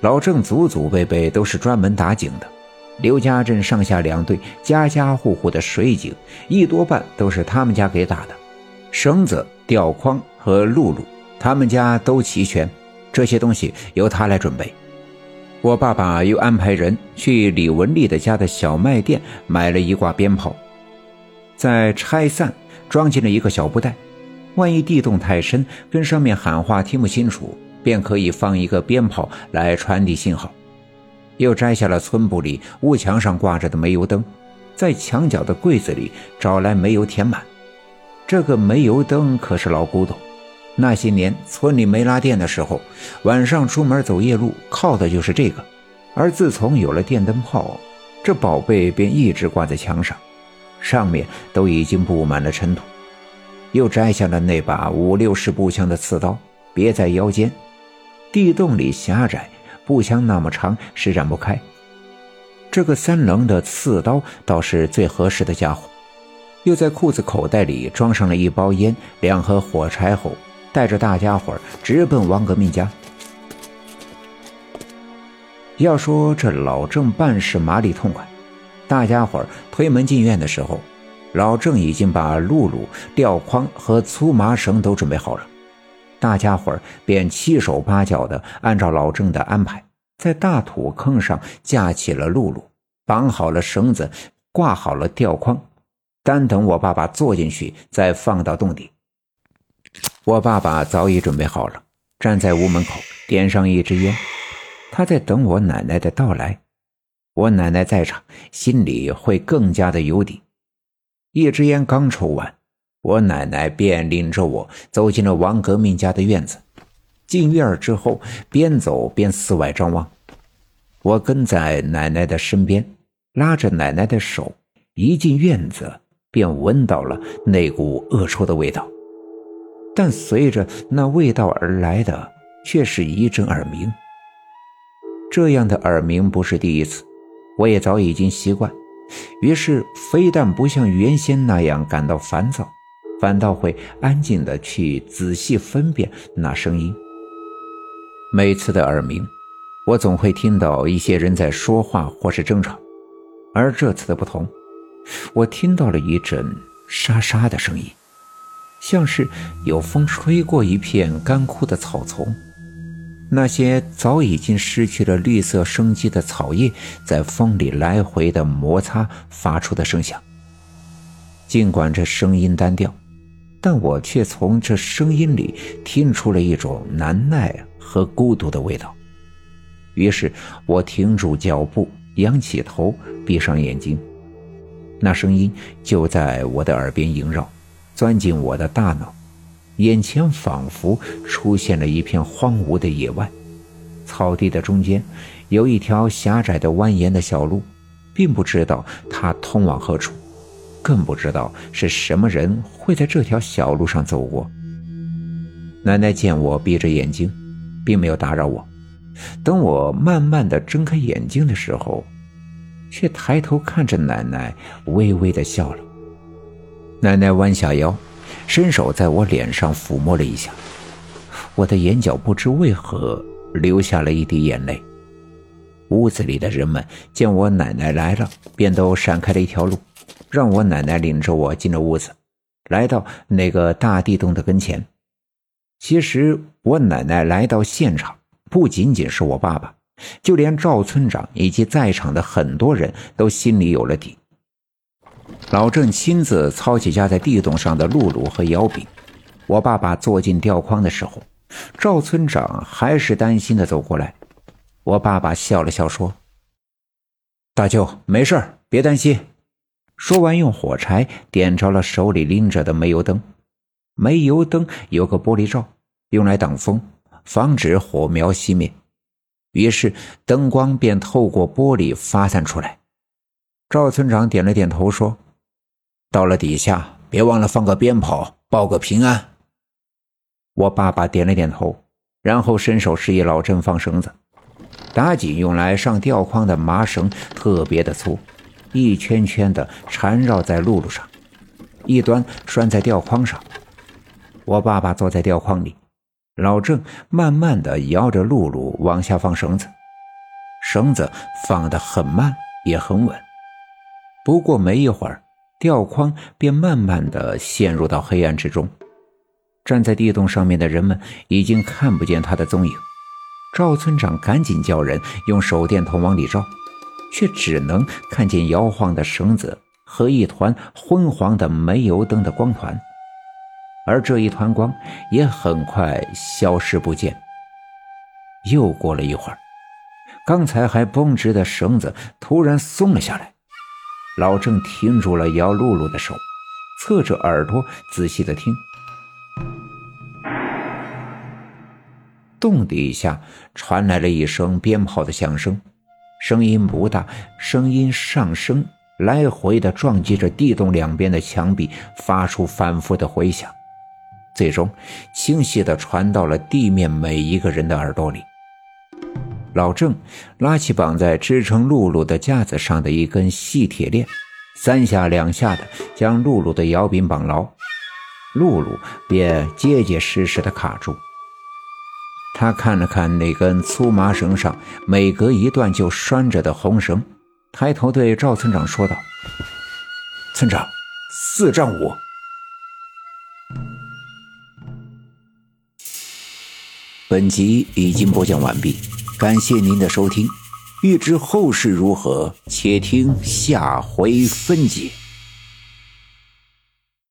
老郑祖祖辈辈都是专门打井的，刘家镇上下两队，家家户户的水井一多半都是他们家给打的。绳子、吊筐和露露，他们家都齐全，这些东西由他来准备。我爸爸又安排人去李文丽的家的小卖店买了一挂鞭炮，再拆散装进了一个小布袋，万一地洞太深，跟上面喊话听不清楚。便可以放一个鞭炮来传递信号。又摘下了村部里屋墙上挂着的煤油灯，在墙角的柜子里找来煤油填满。这个煤油灯可是老古董，那些年村里没拉电的时候，晚上出门走夜路靠的就是这个。而自从有了电灯泡，这宝贝便一直挂在墙上，上面都已经布满了尘土。又摘下了那把五六式步枪的刺刀，别在腰间。地洞里狭窄，步枪那么长，施展不开。这个三棱的刺刀倒是最合适的家伙。又在裤子口袋里装上了一包烟、两盒火柴后，带着大家伙直奔王革命家。要说这老郑办事麻利痛快，大家伙推门进院的时候，老郑已经把露露、吊筐和粗麻绳都准备好了。大家伙便七手八脚的按照老郑的安排，在大土坑上架起了露露，绑好了绳子，挂好了吊筐，单等我爸爸坐进去，再放到洞底。我爸爸早已准备好了，站在屋门口，点上一支烟，他在等我奶奶的到来。我奶奶在场，心里会更加的有底。一支烟刚抽完。我奶奶便领着我走进了王革命家的院子。进院之后，边走边四外张望。我跟在奶奶的身边，拉着奶奶的手。一进院子，便闻到了那股恶臭的味道。但随着那味道而来的，却是一阵耳鸣。这样的耳鸣不是第一次，我也早已经习惯。于是，非但不像原先那样感到烦躁。反倒会安静的去仔细分辨那声音。每次的耳鸣，我总会听到一些人在说话或是争吵，而这次的不同，我听到了一阵沙沙的声音，像是有风吹过一片干枯的草丛，那些早已经失去了绿色生机的草叶在风里来回的摩擦发出的声响。尽管这声音单调。但我却从这声音里听出了一种难耐和孤独的味道。于是我停住脚步，仰起头，闭上眼睛。那声音就在我的耳边萦绕，钻进我的大脑。眼前仿佛出现了一片荒芜的野外，草地的中间有一条狭窄的蜿蜒的小路，并不知道它通往何处。更不知道是什么人会在这条小路上走过。奶奶见我闭着眼睛，并没有打扰我。等我慢慢的睁开眼睛的时候，却抬头看着奶奶，微微的笑了。奶奶弯下腰，伸手在我脸上抚摸了一下，我的眼角不知为何流下了一滴眼泪。屋子里的人们见我奶奶来了，便都闪开了一条路。让我奶奶领着我进了屋子，来到那个大地洞的跟前。其实我奶奶来到现场，不仅仅是我爸爸，就连赵村长以及在场的很多人都心里有了底。老郑亲自操起架在地洞上的露露和摇柄。我爸爸坐进吊筐的时候，赵村长还是担心的走过来。我爸爸笑了笑说：“大舅，没事别担心。”说完，用火柴点着了手里拎着的煤油灯。煤油灯有个玻璃罩，用来挡风，防止火苗熄灭。于是灯光便透过玻璃发散出来。赵村长点了点头，说：“到了底下，别忘了放个鞭炮，报个平安。”我爸爸点了点头，然后伸手示意老郑放绳子。打紧用来上吊筐的麻绳特别的粗。一圈圈的缠绕在露露上，一端拴在吊筐上。我爸爸坐在吊筐里，老郑慢慢的摇着露露往下放绳子，绳子放得很慢，也很稳。不过没一会儿，吊筐便慢慢的陷入到黑暗之中。站在地洞上面的人们已经看不见他的踪影。赵村长赶紧叫人用手电筒往里照，却只能看见摇晃的绳子和一团昏黄的煤油灯的光团，而这一团光也很快消失不见。又过了一会儿，刚才还绷直的绳子突然松了下来，老郑停住了摇露露的手，侧着耳朵仔细的听。洞底下传来了一声鞭炮的响声，声音不大，声音上升，来回的撞击着地洞两边的墙壁，发出反复的回响，最终清晰的传到了地面每一个人的耳朵里。老郑拉起绑在支撑露露的架子上的一根细铁链，三下两下的将露露的摇柄绑牢，露露便结结实实的卡住。他看了看那根粗麻绳上每隔一段就拴着的红绳，抬头对赵村长说道：“村长，四丈五。”本集已经播讲完毕，感谢您的收听。欲知后事如何，且听下回分解。